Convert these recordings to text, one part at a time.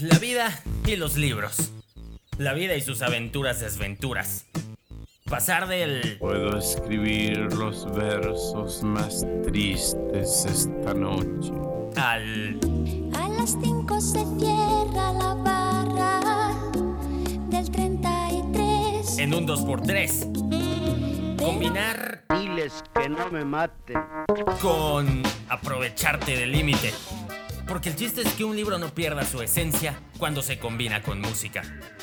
La vida y los libros. La vida y sus aventuras desventuras. Pasar del... Puedo escribir los versos más tristes esta noche. al... A las 5 se cierra la barra del 33. en un 2x3. Combinar Diles que no me maten. con aprovecharte del límite. Porque el chiste es que un libro no pierda su esencia cuando se combina con música.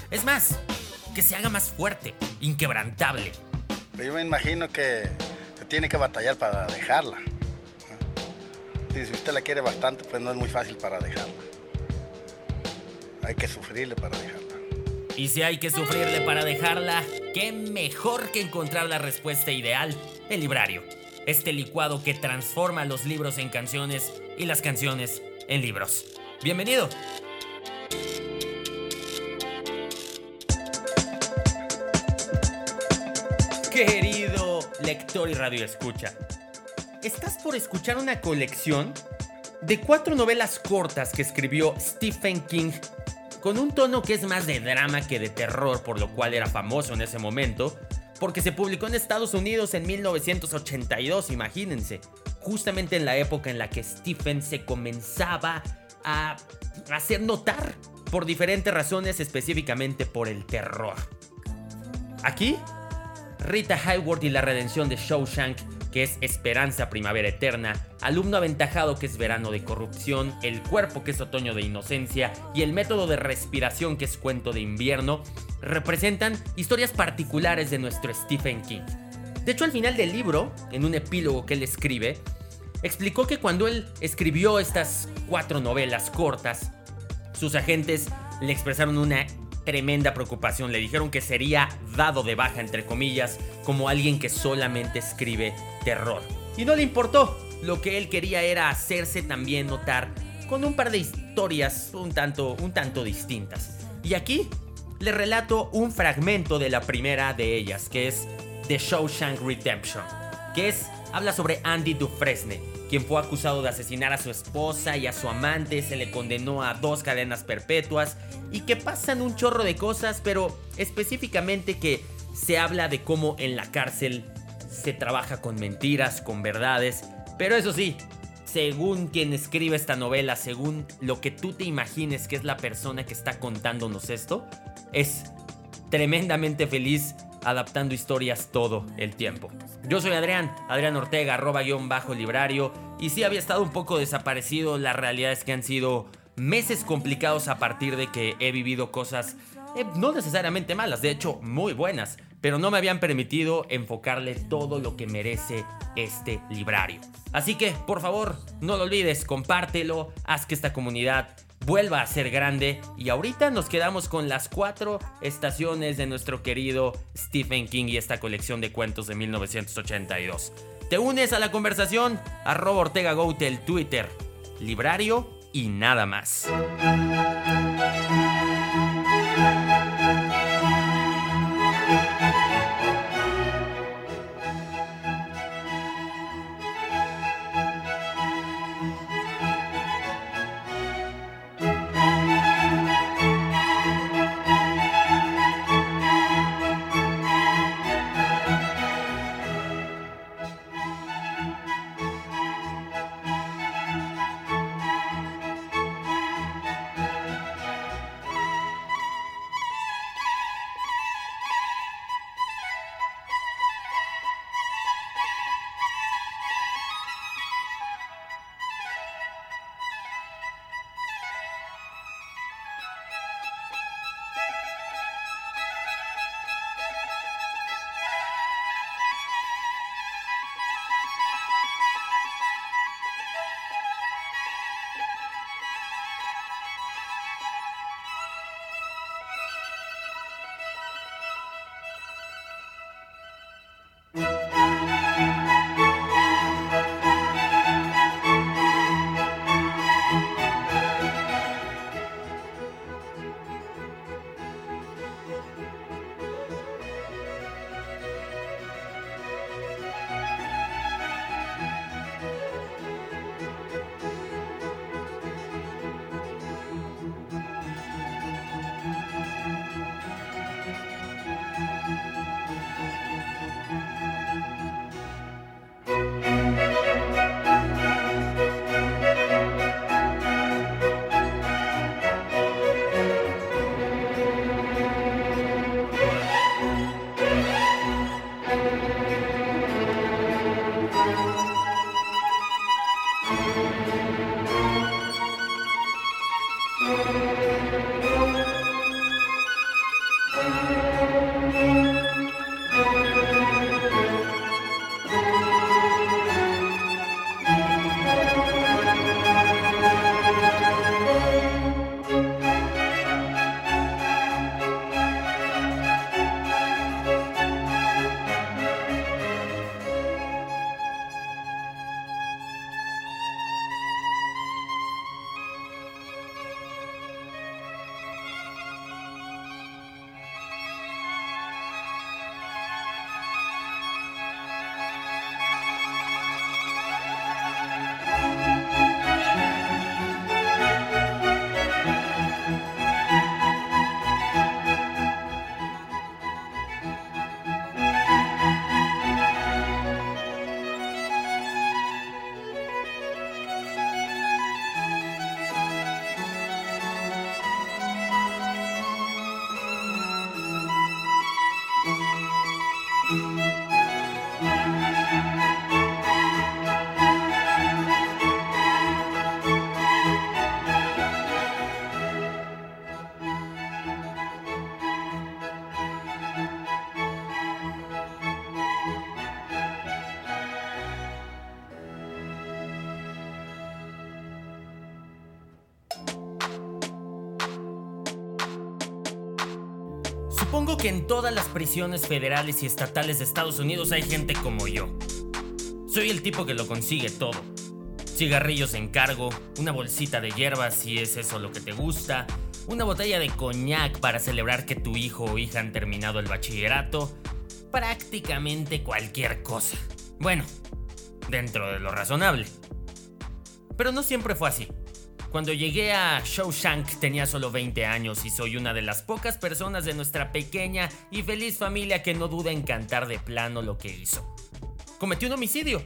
Es más, que se haga más fuerte, inquebrantable. Yo me imagino que se tiene que batallar para dejarla. si usted la quiere bastante, pues no es muy fácil para dejarla. Hay que sufrirle para dejarla. Y si hay que sufrirle para dejarla, qué mejor que encontrar la respuesta ideal, el librario. Este licuado que transforma los libros en canciones y las canciones en libros. Bienvenido. Querido lector y radio escucha, estás por escuchar una colección de cuatro novelas cortas que escribió Stephen King con un tono que es más de drama que de terror, por lo cual era famoso en ese momento, porque se publicó en Estados Unidos en 1982, imagínense, justamente en la época en la que Stephen se comenzaba a hacer notar por diferentes razones, específicamente por el terror. Aquí, Rita Hayworth y la redención de Shawshank, que es Esperanza Primavera Eterna, Alumno Aventajado, que es Verano de Corrupción, El Cuerpo, que es Otoño de Inocencia, y El Método de Respiración, que es Cuento de Invierno, representan historias particulares de nuestro Stephen King. De hecho, al final del libro, en un epílogo que él escribe, explicó que cuando él escribió estas cuatro novelas cortas, sus agentes le expresaron una tremenda preocupación. Le dijeron que sería dado de baja, entre comillas, como alguien que solamente escribe terror. Y no le importó. Lo que él quería era hacerse también notar con un par de historias un tanto, un tanto distintas. Y aquí le relato un fragmento de la primera de ellas, que es The Shawshank Redemption, que es habla sobre Andy Dufresne, quien fue acusado de asesinar a su esposa y a su amante, se le condenó a dos cadenas perpetuas y que pasan un chorro de cosas, pero específicamente que se habla de cómo en la cárcel se trabaja con mentiras, con verdades, pero eso sí, según quien escribe esta novela, según lo que tú te imagines que es la persona que está contándonos esto, es tremendamente feliz adaptando historias todo el tiempo. Yo soy Adrián, Adrián Ortega, arroba guion bajo librario, y sí había estado un poco desaparecido, la realidad es que han sido meses complicados a partir de que he vivido cosas eh, no necesariamente malas, de hecho muy buenas, pero no me habían permitido enfocarle todo lo que merece este librario. Así que, por favor, no lo olvides, compártelo, haz que esta comunidad vuelva a ser grande y ahorita nos quedamos con las cuatro estaciones de nuestro querido Stephen King y esta colección de cuentos de 1982. ¿Te unes a la conversación? Goute el Twitter, librario y nada más. Todas las prisiones federales y estatales de Estados Unidos hay gente como yo. Soy el tipo que lo consigue todo. Cigarrillos en cargo, una bolsita de hierbas si es eso lo que te gusta, una botella de coñac para celebrar que tu hijo o hija han terminado el bachillerato, prácticamente cualquier cosa. Bueno, dentro de lo razonable. Pero no siempre fue así. Cuando llegué a Shawshank tenía solo 20 años y soy una de las pocas personas de nuestra pequeña y feliz familia que no duda en cantar de plano lo que hizo. Cometí un homicidio.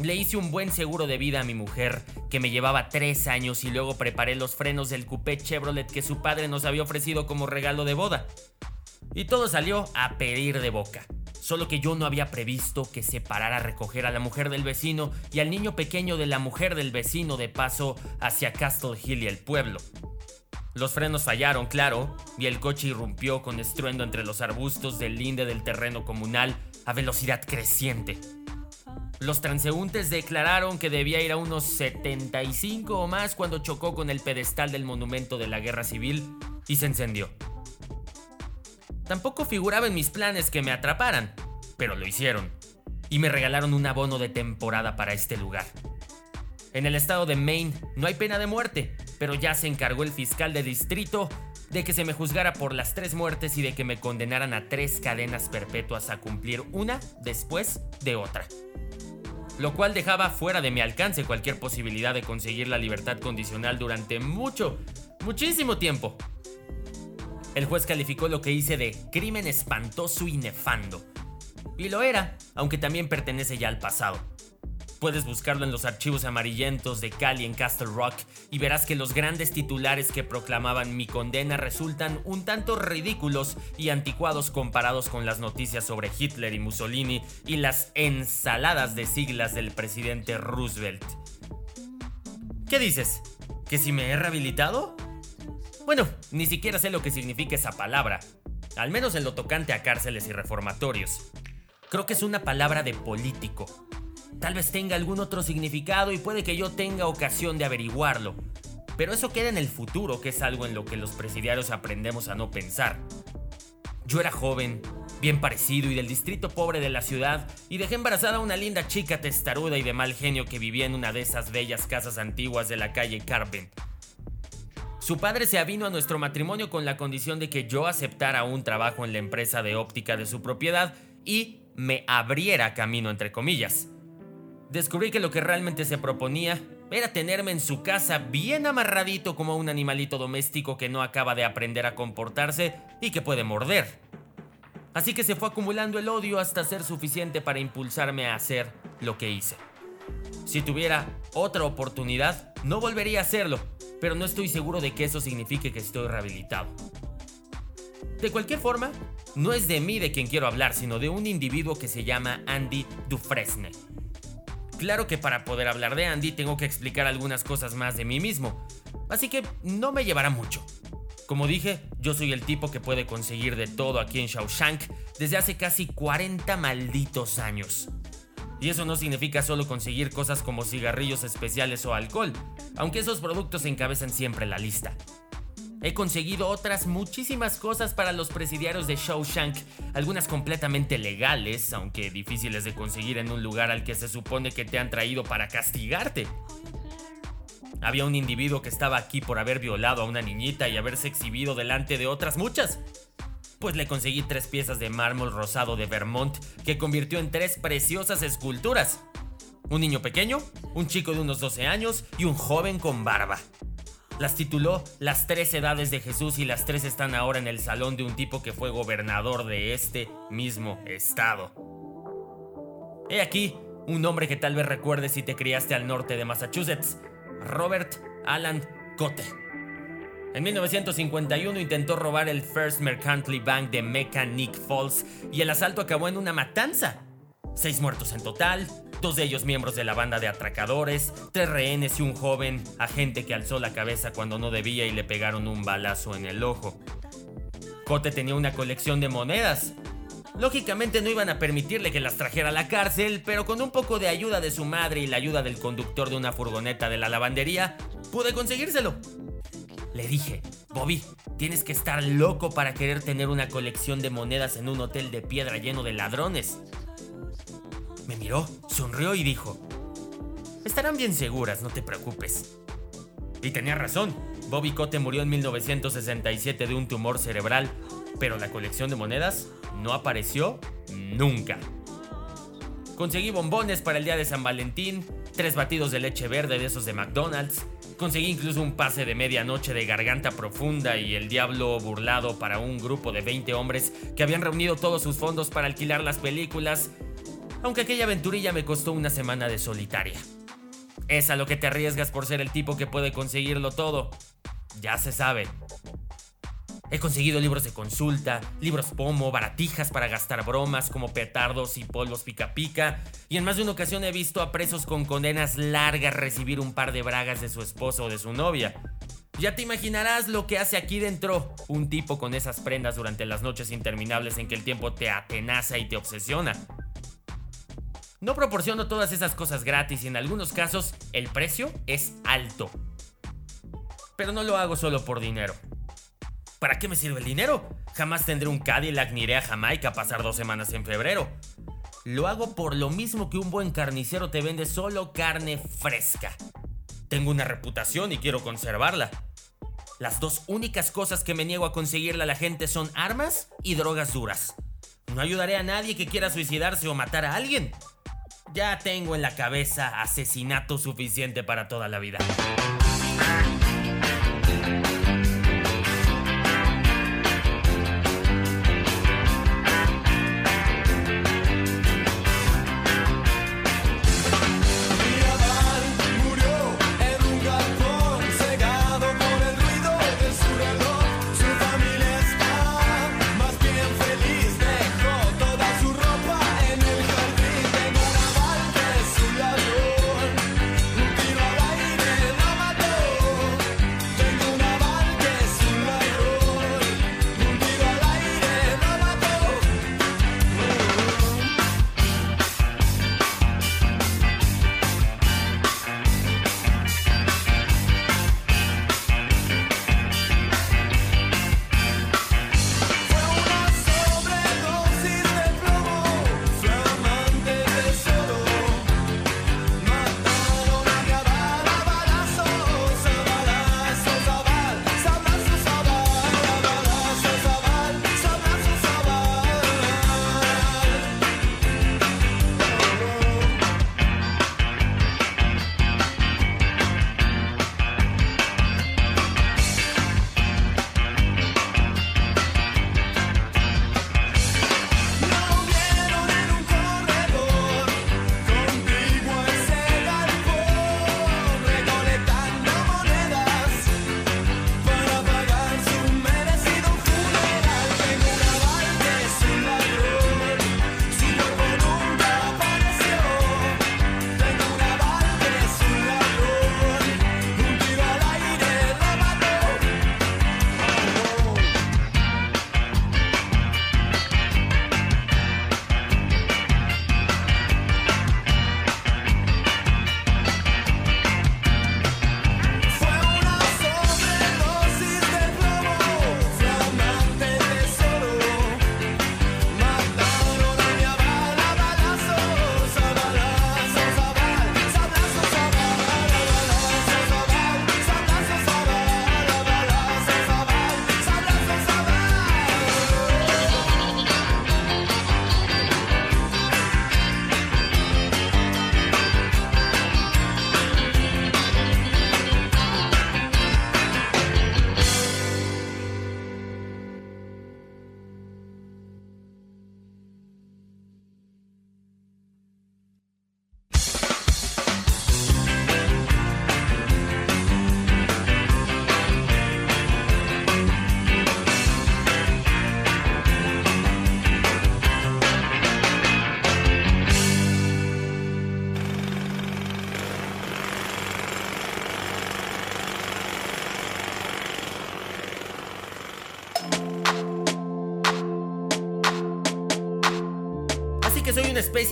Le hice un buen seguro de vida a mi mujer, que me llevaba 3 años y luego preparé los frenos del coupé Chevrolet que su padre nos había ofrecido como regalo de boda. Y todo salió a pedir de boca. Solo que yo no había previsto que se parara a recoger a la mujer del vecino y al niño pequeño de la mujer del vecino de paso hacia Castle Hill y el pueblo. Los frenos fallaron, claro, y el coche irrumpió con estruendo entre los arbustos del linde del terreno comunal a velocidad creciente. Los transeúntes declararon que debía ir a unos 75 o más cuando chocó con el pedestal del monumento de la guerra civil y se encendió. Tampoco figuraba en mis planes que me atraparan, pero lo hicieron. Y me regalaron un abono de temporada para este lugar. En el estado de Maine no hay pena de muerte, pero ya se encargó el fiscal de distrito de que se me juzgara por las tres muertes y de que me condenaran a tres cadenas perpetuas a cumplir una después de otra. Lo cual dejaba fuera de mi alcance cualquier posibilidad de conseguir la libertad condicional durante mucho, muchísimo tiempo. El juez calificó lo que hice de crimen espantoso y nefando. Y lo era, aunque también pertenece ya al pasado. Puedes buscarlo en los archivos amarillentos de Cali en Castle Rock y verás que los grandes titulares que proclamaban mi condena resultan un tanto ridículos y anticuados comparados con las noticias sobre Hitler y Mussolini y las ensaladas de siglas del presidente Roosevelt. ¿Qué dices? ¿Que si me he rehabilitado? Bueno, ni siquiera sé lo que significa esa palabra, al menos en lo tocante a cárceles y reformatorios. Creo que es una palabra de político. Tal vez tenga algún otro significado y puede que yo tenga ocasión de averiguarlo. Pero eso queda en el futuro, que es algo en lo que los presidiarios aprendemos a no pensar. Yo era joven, bien parecido y del distrito pobre de la ciudad, y dejé embarazada a una linda chica testaruda y de mal genio que vivía en una de esas bellas casas antiguas de la calle Carpen. Su padre se avino a nuestro matrimonio con la condición de que yo aceptara un trabajo en la empresa de óptica de su propiedad y me abriera camino entre comillas. Descubrí que lo que realmente se proponía era tenerme en su casa bien amarradito como un animalito doméstico que no acaba de aprender a comportarse y que puede morder. Así que se fue acumulando el odio hasta ser suficiente para impulsarme a hacer lo que hice. Si tuviera otra oportunidad, no volvería a hacerlo, pero no estoy seguro de que eso signifique que estoy rehabilitado. De cualquier forma, no es de mí de quien quiero hablar, sino de un individuo que se llama Andy Dufresne. Claro que para poder hablar de Andy tengo que explicar algunas cosas más de mí mismo, Así que no me llevará mucho. Como dije, yo soy el tipo que puede conseguir de todo aquí en Shawshank desde hace casi 40 malditos años. Y eso no significa solo conseguir cosas como cigarrillos especiales o alcohol, aunque esos productos encabezan siempre la lista. He conseguido otras muchísimas cosas para los presidiarios de Shawshank, algunas completamente legales, aunque difíciles de conseguir en un lugar al que se supone que te han traído para castigarte. Había un individuo que estaba aquí por haber violado a una niñita y haberse exhibido delante de otras muchas. Pues le conseguí tres piezas de mármol rosado de Vermont que convirtió en tres preciosas esculturas. Un niño pequeño, un chico de unos 12 años y un joven con barba. Las tituló Las tres edades de Jesús y las tres están ahora en el salón de un tipo que fue gobernador de este mismo estado. He aquí un nombre que tal vez recuerdes si te criaste al norte de Massachusetts, Robert Alan Cote. En 1951 intentó robar el First Mercantile Bank de Mechanic Falls y el asalto acabó en una matanza. Seis muertos en total, dos de ellos miembros de la banda de atracadores, tres rehenes y un joven agente que alzó la cabeza cuando no debía y le pegaron un balazo en el ojo. Cote tenía una colección de monedas. Lógicamente no iban a permitirle que las trajera a la cárcel, pero con un poco de ayuda de su madre y la ayuda del conductor de una furgoneta de la lavandería, pude conseguírselo. Le dije, Bobby, tienes que estar loco para querer tener una colección de monedas en un hotel de piedra lleno de ladrones. Me miró, sonrió y dijo, estarán bien seguras, no te preocupes. Y tenía razón, Bobby Cote murió en 1967 de un tumor cerebral, pero la colección de monedas no apareció nunca. Conseguí bombones para el día de San Valentín, tres batidos de leche verde de esos de McDonald's, conseguí incluso un pase de medianoche de garganta profunda y el diablo burlado para un grupo de 20 hombres que habían reunido todos sus fondos para alquilar las películas aunque aquella aventurilla me costó una semana de solitaria. Es a lo que te arriesgas por ser el tipo que puede conseguirlo todo. Ya se sabe. He conseguido libros de consulta, libros pomo, baratijas para gastar bromas como petardos y polvos pica pica, y en más de una ocasión he visto a presos con condenas largas recibir un par de bragas de su esposo o de su novia. Ya te imaginarás lo que hace aquí dentro un tipo con esas prendas durante las noches interminables en que el tiempo te atenaza y te obsesiona. No proporciono todas esas cosas gratis y en algunos casos el precio es alto. Pero no lo hago solo por dinero. ¿Para qué me sirve el dinero? Jamás tendré un Cadillac ni iré a Jamaica a pasar dos semanas en febrero. Lo hago por lo mismo que un buen carnicero te vende solo carne fresca. Tengo una reputación y quiero conservarla. Las dos únicas cosas que me niego a conseguirle a la gente son armas y drogas duras. No ayudaré a nadie que quiera suicidarse o matar a alguien. Ya tengo en la cabeza asesinato suficiente para toda la vida.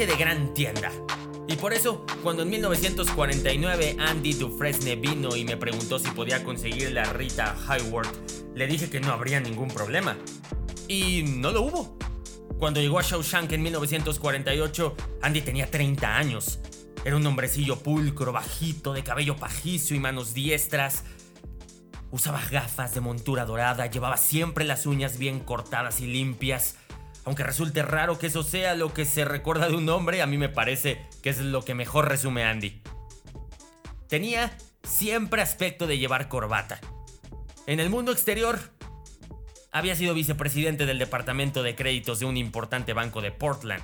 De gran tienda. Y por eso, cuando en 1949 Andy Dufresne vino y me preguntó si podía conseguir la Rita Hayworth, le dije que no habría ningún problema. Y no lo hubo. Cuando llegó a Shawshank en 1948, Andy tenía 30 años. Era un hombrecillo pulcro, bajito, de cabello pajizo y manos diestras. Usaba gafas de montura dorada, llevaba siempre las uñas bien cortadas y limpias. Aunque resulte raro que eso sea lo que se recuerda de un hombre, a mí me parece que es lo que mejor resume Andy. Tenía siempre aspecto de llevar corbata. En el mundo exterior, había sido vicepresidente del departamento de créditos de un importante banco de Portland.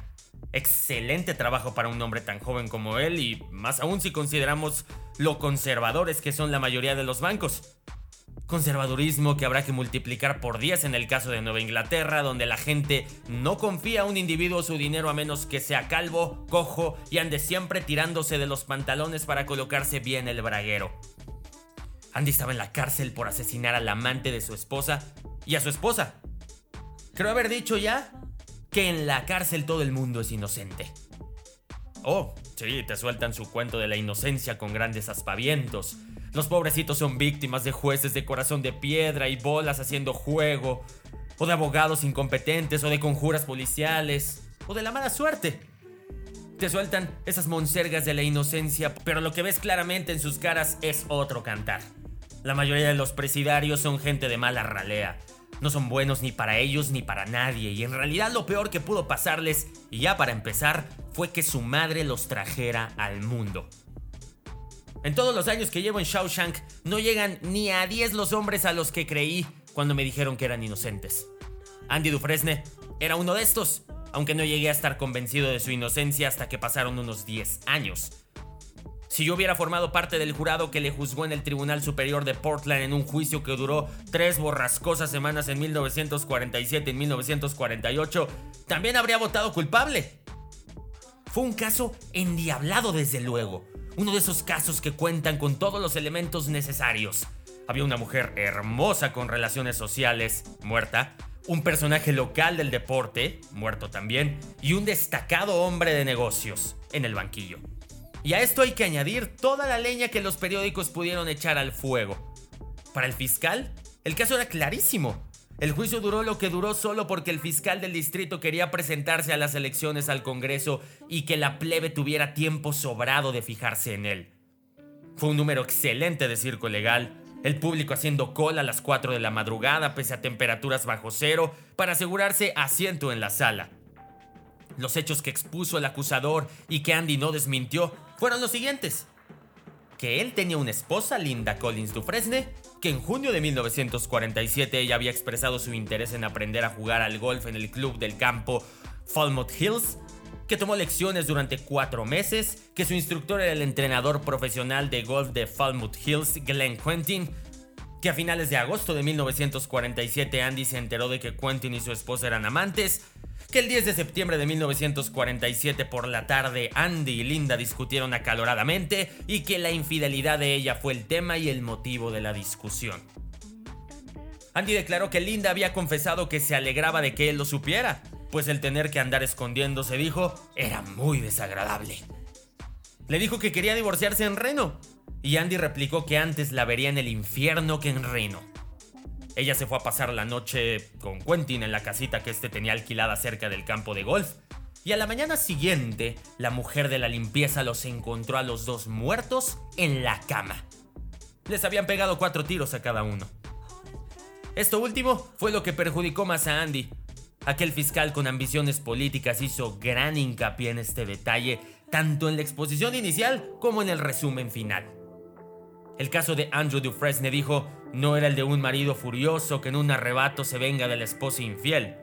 Excelente trabajo para un hombre tan joven como él y más aún si consideramos lo conservadores que son la mayoría de los bancos. Conservadurismo que habrá que multiplicar por 10 en el caso de Nueva Inglaterra, donde la gente no confía a un individuo su dinero a menos que sea calvo, cojo y ande siempre tirándose de los pantalones para colocarse bien el braguero. Andy estaba en la cárcel por asesinar al amante de su esposa y a su esposa. Creo haber dicho ya que en la cárcel todo el mundo es inocente. Oh, sí, te sueltan su cuento de la inocencia con grandes aspavientos. Los pobrecitos son víctimas de jueces de corazón de piedra y bolas haciendo juego, o de abogados incompetentes, o de conjuras policiales, o de la mala suerte. Te sueltan esas monsergas de la inocencia, pero lo que ves claramente en sus caras es otro cantar. La mayoría de los presidarios son gente de mala ralea. No son buenos ni para ellos ni para nadie, y en realidad lo peor que pudo pasarles, y ya para empezar, fue que su madre los trajera al mundo. En todos los años que llevo en Shawshank, no llegan ni a 10 los hombres a los que creí cuando me dijeron que eran inocentes. Andy Dufresne era uno de estos, aunque no llegué a estar convencido de su inocencia hasta que pasaron unos 10 años. Si yo hubiera formado parte del jurado que le juzgó en el Tribunal Superior de Portland en un juicio que duró tres borrascosas semanas en 1947 y 1948, también habría votado culpable. Fue un caso endiablado desde luego, uno de esos casos que cuentan con todos los elementos necesarios. Había una mujer hermosa con relaciones sociales, muerta, un personaje local del deporte, muerto también, y un destacado hombre de negocios, en el banquillo. Y a esto hay que añadir toda la leña que los periódicos pudieron echar al fuego. Para el fiscal, el caso era clarísimo. El juicio duró lo que duró solo porque el fiscal del distrito quería presentarse a las elecciones al Congreso y que la plebe tuviera tiempo sobrado de fijarse en él. Fue un número excelente de circo legal, el público haciendo cola a las 4 de la madrugada pese a temperaturas bajo cero para asegurarse asiento en la sala. Los hechos que expuso el acusador y que Andy no desmintió fueron los siguientes. Que él tenía una esposa, Linda Collins Dufresne, que en junio de 1947 ella había expresado su interés en aprender a jugar al golf en el club del campo Falmouth Hills, que tomó lecciones durante cuatro meses, que su instructor era el entrenador profesional de golf de Falmouth Hills, Glenn Quentin, que a finales de agosto de 1947 Andy se enteró de que Quentin y su esposa eran amantes, que el 10 de septiembre de 1947 por la tarde Andy y Linda discutieron acaloradamente y que la infidelidad de ella fue el tema y el motivo de la discusión. Andy declaró que Linda había confesado que se alegraba de que él lo supiera, pues el tener que andar escondiéndose, dijo, era muy desagradable. Le dijo que quería divorciarse en Reno, y Andy replicó que antes la vería en el infierno que en Reno. Ella se fue a pasar la noche con Quentin en la casita que este tenía alquilada cerca del campo de golf. Y a la mañana siguiente, la mujer de la limpieza los encontró a los dos muertos en la cama. Les habían pegado cuatro tiros a cada uno. Esto último fue lo que perjudicó más a Andy. Aquel fiscal con ambiciones políticas hizo gran hincapié en este detalle, tanto en la exposición inicial como en el resumen final. El caso de Andrew Dufresne dijo, no era el de un marido furioso que en un arrebato se venga de la esposa infiel.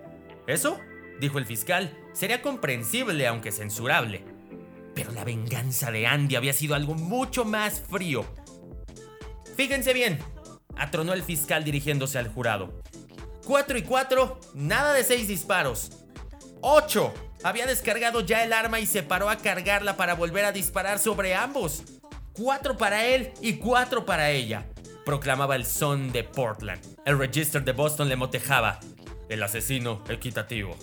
Eso, dijo el fiscal, sería comprensible aunque censurable. Pero la venganza de Andy había sido algo mucho más frío. Fíjense bien, atronó el fiscal dirigiéndose al jurado. Cuatro y cuatro, nada de seis disparos. ¡Ocho! Había descargado ya el arma y se paró a cargarla para volver a disparar sobre ambos. Cuatro para él y cuatro para ella proclamaba el son de Portland. El Register de Boston le motejaba, el asesino equitativo.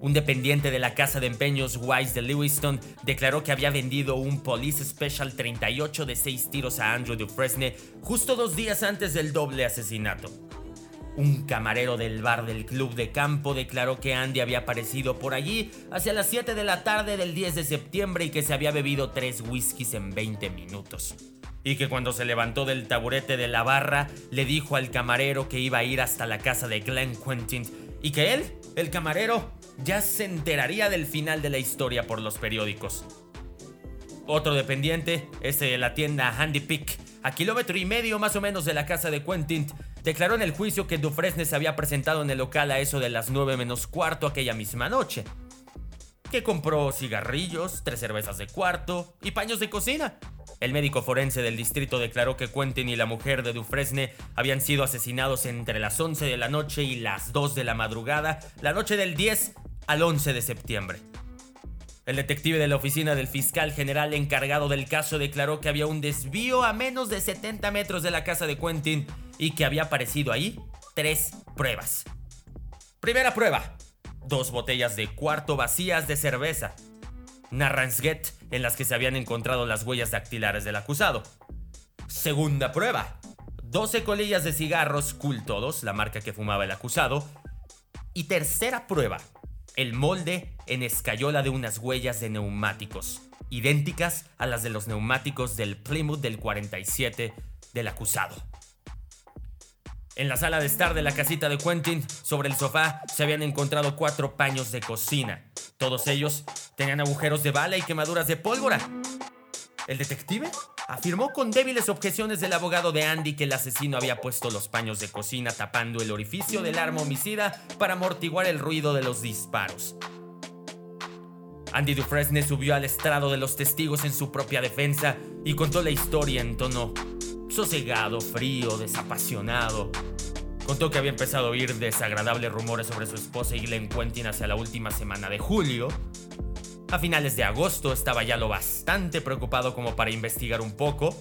Un dependiente de la casa de empeños Wise de Lewiston declaró que había vendido un Police Special 38 de 6 tiros a Andrew Dufresne justo dos días antes del doble asesinato. Un camarero del bar del club de campo declaró que Andy había aparecido por allí hacia las 7 de la tarde del 10 de septiembre y que se había bebido tres whiskies en 20 minutos. Y que cuando se levantó del taburete de la barra le dijo al camarero que iba a ir hasta la casa de Glenn Quentin y que él, el camarero, ya se enteraría del final de la historia por los periódicos. Otro dependiente, ese de la tienda Handy Pick, a kilómetro y medio más o menos de la casa de Quentin, declaró en el juicio que Dufresne se había presentado en el local a eso de las 9 menos cuarto aquella misma noche. Que compró cigarrillos, tres cervezas de cuarto y paños de cocina. El médico forense del distrito declaró que Quentin y la mujer de Dufresne habían sido asesinados entre las 11 de la noche y las 2 de la madrugada, la noche del 10 al 11 de septiembre. El detective de la oficina del fiscal general encargado del caso declaró que había un desvío a menos de 70 metros de la casa de Quentin y que había aparecido ahí tres pruebas. Primera prueba, dos botellas de cuarto vacías de cerveza. Narransget en las que se habían encontrado las huellas dactilares del acusado. Segunda prueba, 12 colillas de cigarros Cool Todos, la marca que fumaba el acusado. Y tercera prueba, el molde en escayola de unas huellas de neumáticos, idénticas a las de los neumáticos del Plymouth del 47 del acusado. En la sala de estar de la casita de Quentin, sobre el sofá, se habían encontrado cuatro paños de cocina. Todos ellos tenían agujeros de bala y quemaduras de pólvora. El detective afirmó con débiles objeciones del abogado de Andy que el asesino había puesto los paños de cocina tapando el orificio del arma homicida para amortiguar el ruido de los disparos. Andy Dufresne subió al estrado de los testigos en su propia defensa y contó la historia en tono sosegado, frío, desapasionado. Contó que había empezado a oír desagradables rumores sobre su esposa y Glenn Quentin hacia la última semana de julio. A finales de agosto estaba ya lo bastante preocupado como para investigar un poco.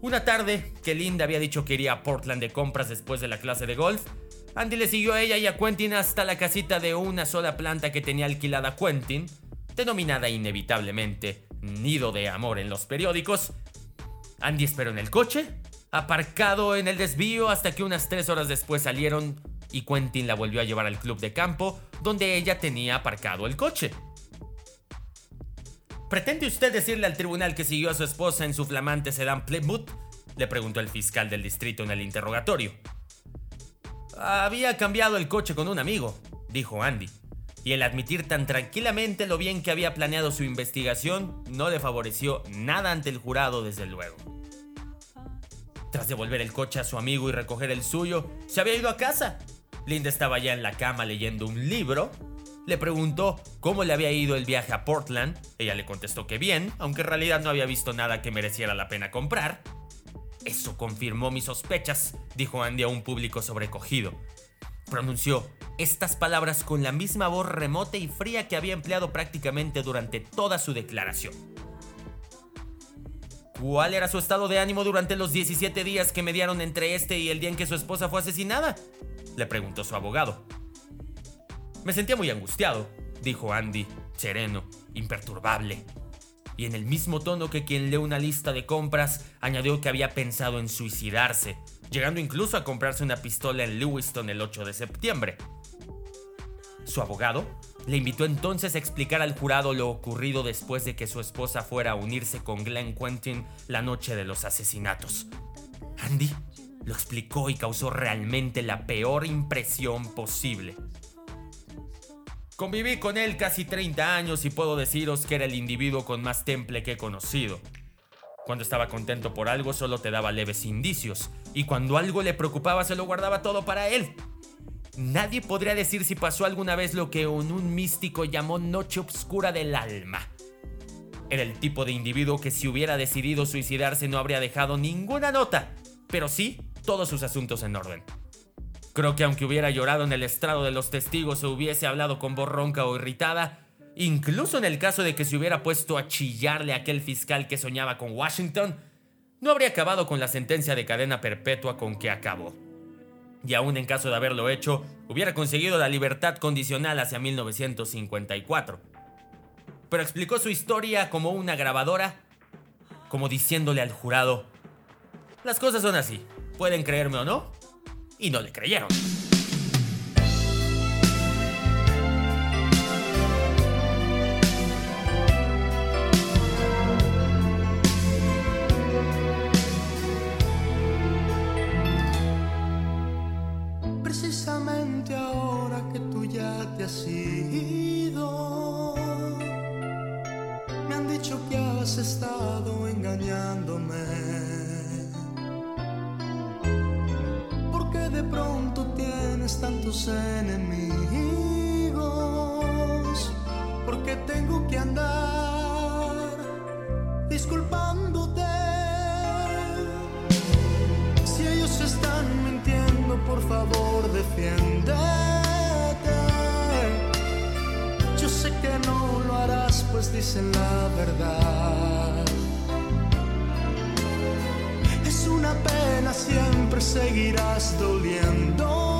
Una tarde que Linda había dicho que iría a Portland de compras después de la clase de golf, Andy le siguió a ella y a Quentin hasta la casita de una sola planta que tenía alquilada Quentin, denominada inevitablemente Nido de Amor en los periódicos. Andy esperó en el coche aparcado en el desvío hasta que unas tres horas después salieron y Quentin la volvió a llevar al club de campo donde ella tenía aparcado el coche. ¿Pretende usted decirle al tribunal que siguió a su esposa en su flamante sedán Plymouth? Le preguntó el fiscal del distrito en el interrogatorio. Había cambiado el coche con un amigo, dijo Andy, y el admitir tan tranquilamente lo bien que había planeado su investigación no le favoreció nada ante el jurado, desde luego. Tras devolver el coche a su amigo y recoger el suyo, se había ido a casa. Linda estaba ya en la cama leyendo un libro. Le preguntó cómo le había ido el viaje a Portland. Ella le contestó que bien, aunque en realidad no había visto nada que mereciera la pena comprar. Eso confirmó mis sospechas, dijo Andy a un público sobrecogido. Pronunció estas palabras con la misma voz remota y fría que había empleado prácticamente durante toda su declaración. ¿Cuál era su estado de ánimo durante los 17 días que mediaron entre este y el día en que su esposa fue asesinada? Le preguntó su abogado. Me sentía muy angustiado, dijo Andy, sereno, imperturbable. Y en el mismo tono que quien lee una lista de compras, añadió que había pensado en suicidarse, llegando incluso a comprarse una pistola en Lewiston el 8 de septiembre. Su abogado le invitó entonces a explicar al jurado lo ocurrido después de que su esposa fuera a unirse con Glenn Quentin la noche de los asesinatos. Andy lo explicó y causó realmente la peor impresión posible. Conviví con él casi 30 años y puedo deciros que era el individuo con más temple que he conocido. Cuando estaba contento por algo solo te daba leves indicios, y cuando algo le preocupaba se lo guardaba todo para él. Nadie podría decir si pasó alguna vez lo que un, místico llamó noche oscura del alma. Era el tipo de individuo que si hubiera decidido suicidarse no habría dejado ninguna nota, pero sí todos sus asuntos en orden. Creo que aunque hubiera llorado en el estrado de los testigos o hubiese hablado con voz ronca o irritada, incluso en el caso de que se hubiera puesto a chillarle a aquel fiscal que soñaba con Washington, no habría acabado con la sentencia de cadena perpetua con que acabó. Y aún en caso de haberlo hecho, hubiera conseguido la libertad condicional hacia 1954. Pero explicó su historia como una grabadora, como diciéndole al jurado, las cosas son así, pueden creerme o no, y no le creyeron. Defiéndete. Yo sé que no lo harás, pues dicen la verdad. Es una pena, siempre seguirás doliéndome.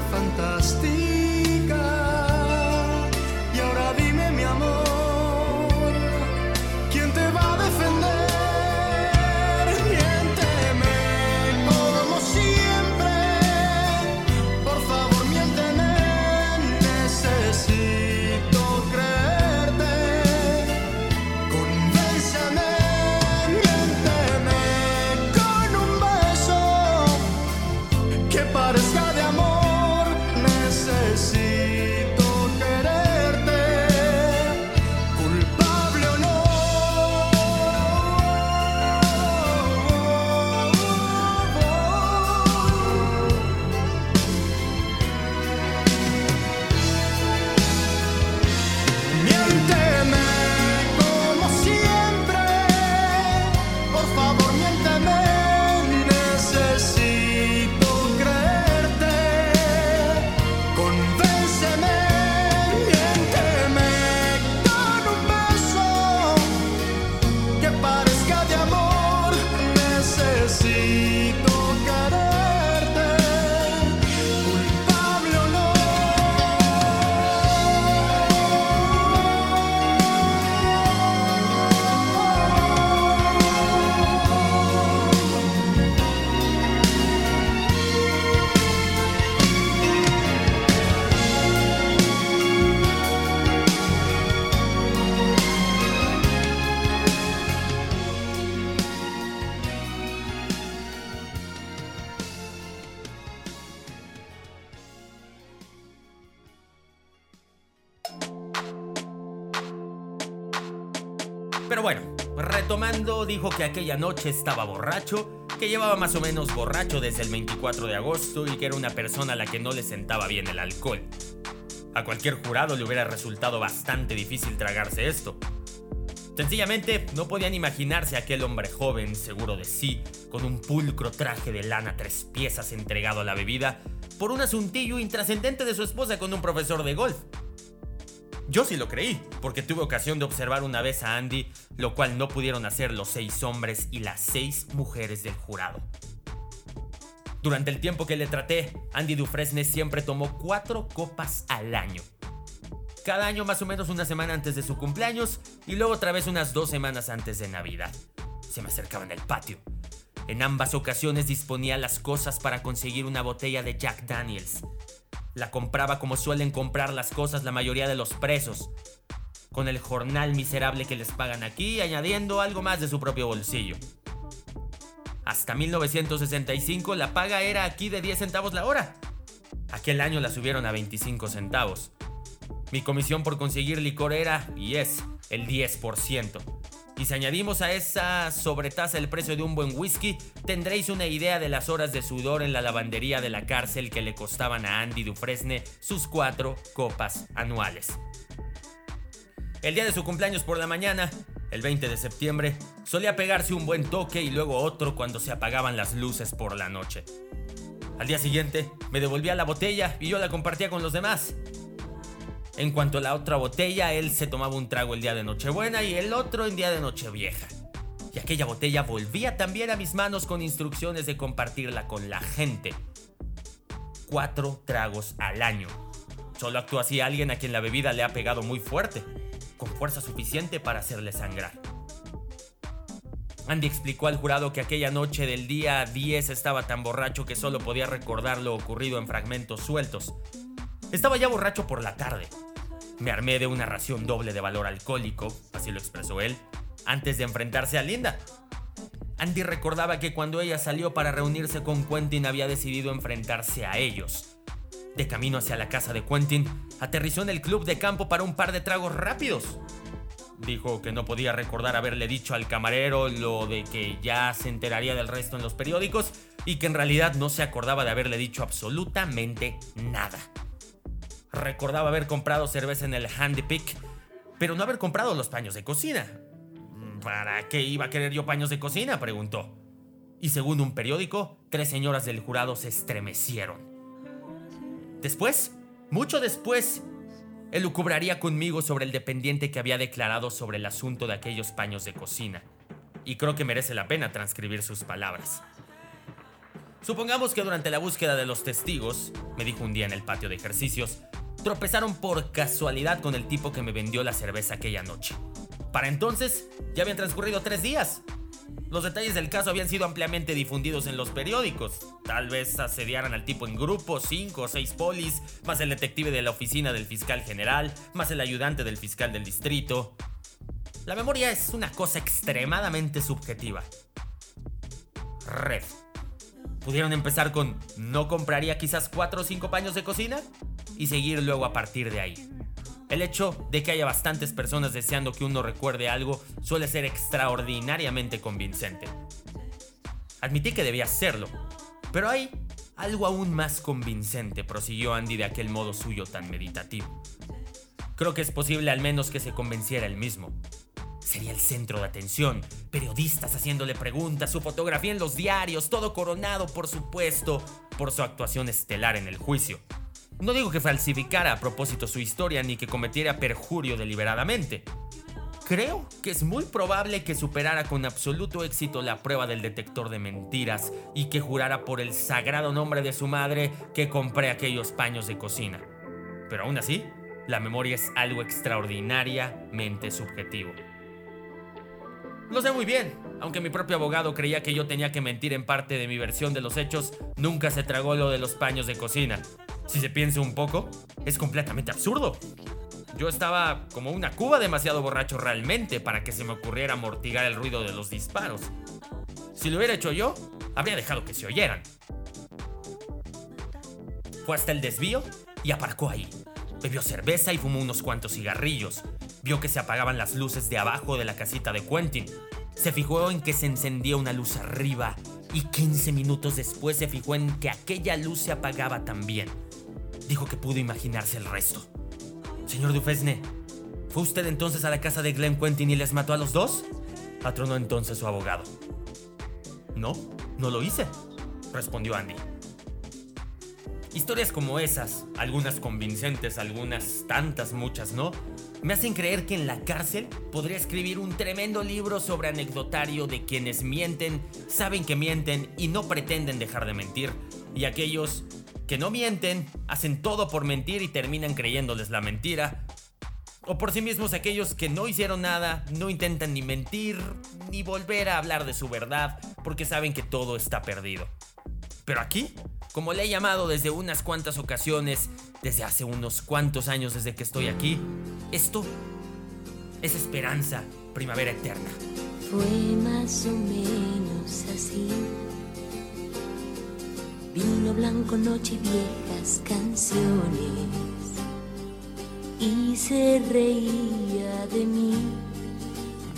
Pudo que aquella noche estaba borracho, que llevaba más o menos borracho desde el 24 de agosto y que era una persona a la que no le sentaba bien el alcohol. A cualquier jurado le hubiera resultado bastante difícil tragarse esto. Sencillamente no podían imaginarse a aquel hombre joven, seguro de sí, con un pulcro traje de lana tres piezas entregado a la bebida, por un asuntillo intrascendente de su esposa con un profesor de golf. Yo sí lo creí, porque tuve ocasión de observar una vez a Andy, lo cual no pudieron hacer los seis hombres y las seis mujeres del jurado. Durante el tiempo que le traté, Andy Dufresne siempre tomó cuatro copas al año. Cada año más o menos una semana antes de su cumpleaños y luego otra vez unas dos semanas antes de Navidad. se me acercaba en el patio. En ambas ocasiones disponía las cosas para conseguir una botella de Jack Daniels. La compraba como suelen comprar las cosas la mayoría de los presos, con el jornal miserable que les pagan aquí, añadiendo algo más de su propio bolsillo. Hasta 1965 la paga era aquí de 10 centavos la hora. Aquel año la subieron a 25 centavos. Mi comisión por conseguir licor era, y es, el 10%. Y si añadimos a esa sobretasa el precio de un buen whisky, tendréis una idea de las horas de sudor en la lavandería de la cárcel que le costaban a Andy Dufresne sus cuatro copas anuales. El día de su cumpleaños por la mañana, el 20 de septiembre, solía pegarse un buen toque y luego otro cuando se apagaban las luces por la noche. Al día siguiente, me devolvía la botella y yo la compartía con los demás. En cuanto a la otra botella, él se tomaba un trago el día de Nochebuena y el otro en día de Nochevieja. Y aquella botella volvía también a mis manos con instrucciones de compartirla con la gente. Cuatro tragos al año. Solo actúa así alguien a quien la bebida le ha pegado muy fuerte, con fuerza suficiente para hacerle sangrar. Andy explicó al jurado que aquella noche del día 10 estaba tan borracho que solo podía recordar lo ocurrido en fragmentos sueltos. Estaba ya borracho por la tarde. Me armé de una ración doble de valor alcohólico, así lo expresó él, antes de enfrentarse a Linda. Andy recordaba que cuando ella salió para reunirse con Quentin había decidido enfrentarse a ellos. De camino hacia la casa de Quentin, aterrizó en el club de campo para un par de tragos rápidos. Dijo que no podía recordar haberle dicho al camarero lo de que ya se enteraría del resto en los periódicos y que en realidad no se acordaba de haberle dicho absolutamente nada. Recordaba haber comprado cerveza en el Handy Pick, pero no haber comprado los paños de cocina. ¿Para qué iba a querer yo paños de cocina? preguntó. Y según un periódico, tres señoras del jurado se estremecieron. Después, mucho después, él lucubraría conmigo sobre el dependiente que había declarado sobre el asunto de aquellos paños de cocina. Y creo que merece la pena transcribir sus palabras. Supongamos que durante la búsqueda de los testigos, me dijo un día en el patio de ejercicios, tropezaron por casualidad con el tipo que me vendió la cerveza aquella noche. Para entonces, ya habían transcurrido tres días. Los detalles del caso habían sido ampliamente difundidos en los periódicos. Tal vez asediaran al tipo en grupo, cinco o seis polis, más el detective de la oficina del fiscal general, más el ayudante del fiscal del distrito. La memoria es una cosa extremadamente subjetiva. Red. Pudieron empezar con ¿no compraría quizás cuatro o cinco paños de cocina? Y seguir luego a partir de ahí. El hecho de que haya bastantes personas deseando que uno recuerde algo suele ser extraordinariamente convincente. Admití que debía hacerlo, pero hay algo aún más convincente, prosiguió Andy de aquel modo suyo tan meditativo. Creo que es posible al menos que se convenciera él mismo. Sería el centro de atención, periodistas haciéndole preguntas, su fotografía en los diarios, todo coronado, por supuesto, por su actuación estelar en el juicio. No digo que falsificara a propósito su historia ni que cometiera perjurio deliberadamente. Creo que es muy probable que superara con absoluto éxito la prueba del detector de mentiras y que jurara por el sagrado nombre de su madre que compré aquellos paños de cocina. Pero aún así, la memoria es algo extraordinariamente subjetivo. Lo sé muy bien, aunque mi propio abogado creía que yo tenía que mentir en parte de mi versión de los hechos, nunca se tragó lo de los paños de cocina. Si se piensa un poco, es completamente absurdo. Yo estaba como una cuba demasiado borracho realmente para que se me ocurriera amortiguar el ruido de los disparos. Si lo hubiera hecho yo, habría dejado que se oyeran. Fue hasta el desvío y aparcó ahí. Bebió cerveza y fumó unos cuantos cigarrillos. Vio que se apagaban las luces de abajo de la casita de Quentin. Se fijó en que se encendía una luz arriba y 15 minutos después se fijó en que aquella luz se apagaba también dijo que pudo imaginarse el resto. Señor Dufresne, ¿fue usted entonces a la casa de Glenn Quentin y les mató a los dos? Patronó entonces su abogado. No, no lo hice, respondió Andy. Historias como esas, algunas convincentes, algunas tantas, muchas no, me hacen creer que en la cárcel podría escribir un tremendo libro sobre anecdotario de quienes mienten, saben que mienten y no pretenden dejar de mentir, y aquellos que no mienten, hacen todo por mentir y terminan creyéndoles la mentira, o por sí mismos aquellos que no hicieron nada, no intentan ni mentir, ni volver a hablar de su verdad, porque saben que todo está perdido. Pero aquí, como le he llamado desde unas cuantas ocasiones, desde hace unos cuantos años desde que estoy aquí, esto es esperanza, primavera eterna. Fue más o menos así. Vino blanco, noche y viejas canciones. Y se reía de mí,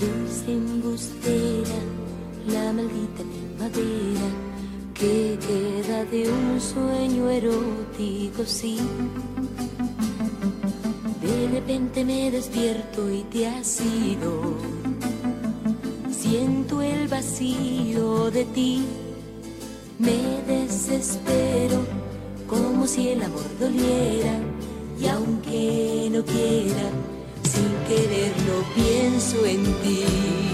dulce embustera, la maldita primavera que queda de un sueño erótico, sí. De repente me despierto y te has ido. Siento el vacío de ti. Me desespero como si el amor doliera. Y aunque no quiera, sin quererlo pienso en ti.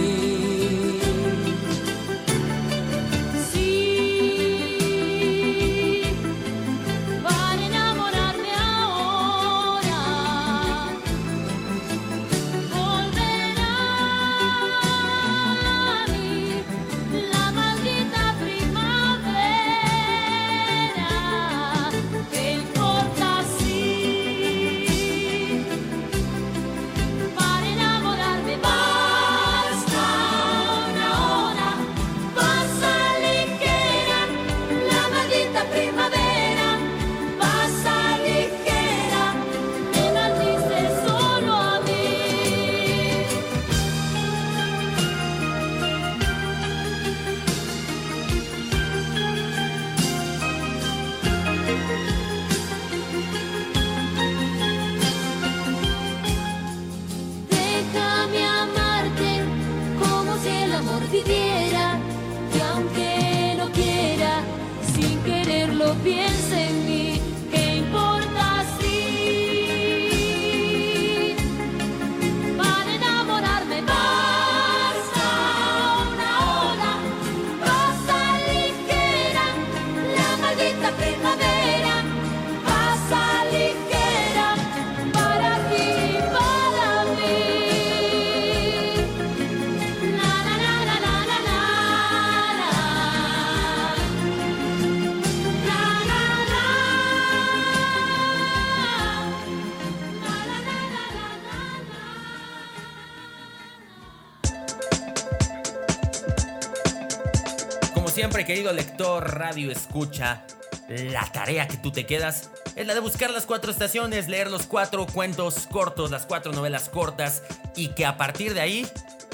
Querido lector, radio escucha, la tarea que tú te quedas es la de buscar las cuatro estaciones, leer los cuatro cuentos cortos, las cuatro novelas cortas y que a partir de ahí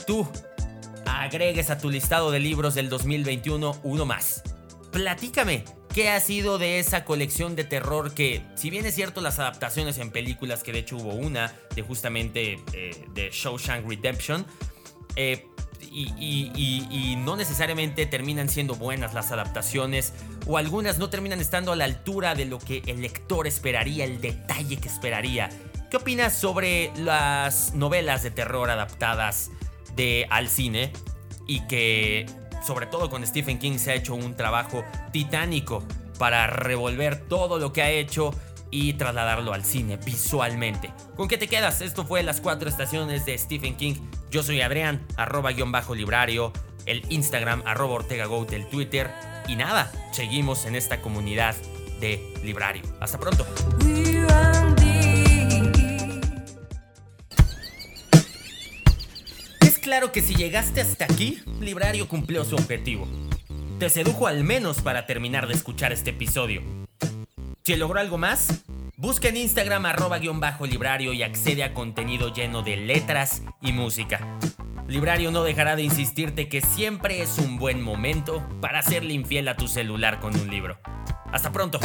tú agregues a tu listado de libros del 2021 uno más. Platícame, ¿qué ha sido de esa colección de terror que, si bien es cierto las adaptaciones en películas, que de hecho hubo una de justamente eh, de Shawshank Redemption, eh, y, no necesariamente terminan siendo buenas las adaptaciones o algunas no terminan estando a la altura de lo que el lector esperaría, el detalle que esperaría. ¿Qué opinas sobre las novelas de terror adaptadas de al cine y que sobre todo con Stephen King se ha hecho un trabajo titánico para revolver todo lo que ha hecho y trasladarlo al cine visualmente. ¿Con qué te quedas? Esto fue Las Cuatro Estaciones de Stephen King. Yo soy Adrián, arroba guion bajo librario, el Instagram, arroba Ortega el Twitter. Y nada, seguimos en esta comunidad de librario. Hasta pronto. Es claro que si llegaste hasta aquí, Librario cumplió su objetivo. Te sedujo al menos para terminar de escuchar este episodio. Si logró algo más, busca en Instagram arroba guion bajo librario y accede a contenido lleno de letras y música. Librario no dejará de insistirte que siempre es un buen momento para hacerle infiel a tu celular con un libro. Hasta pronto.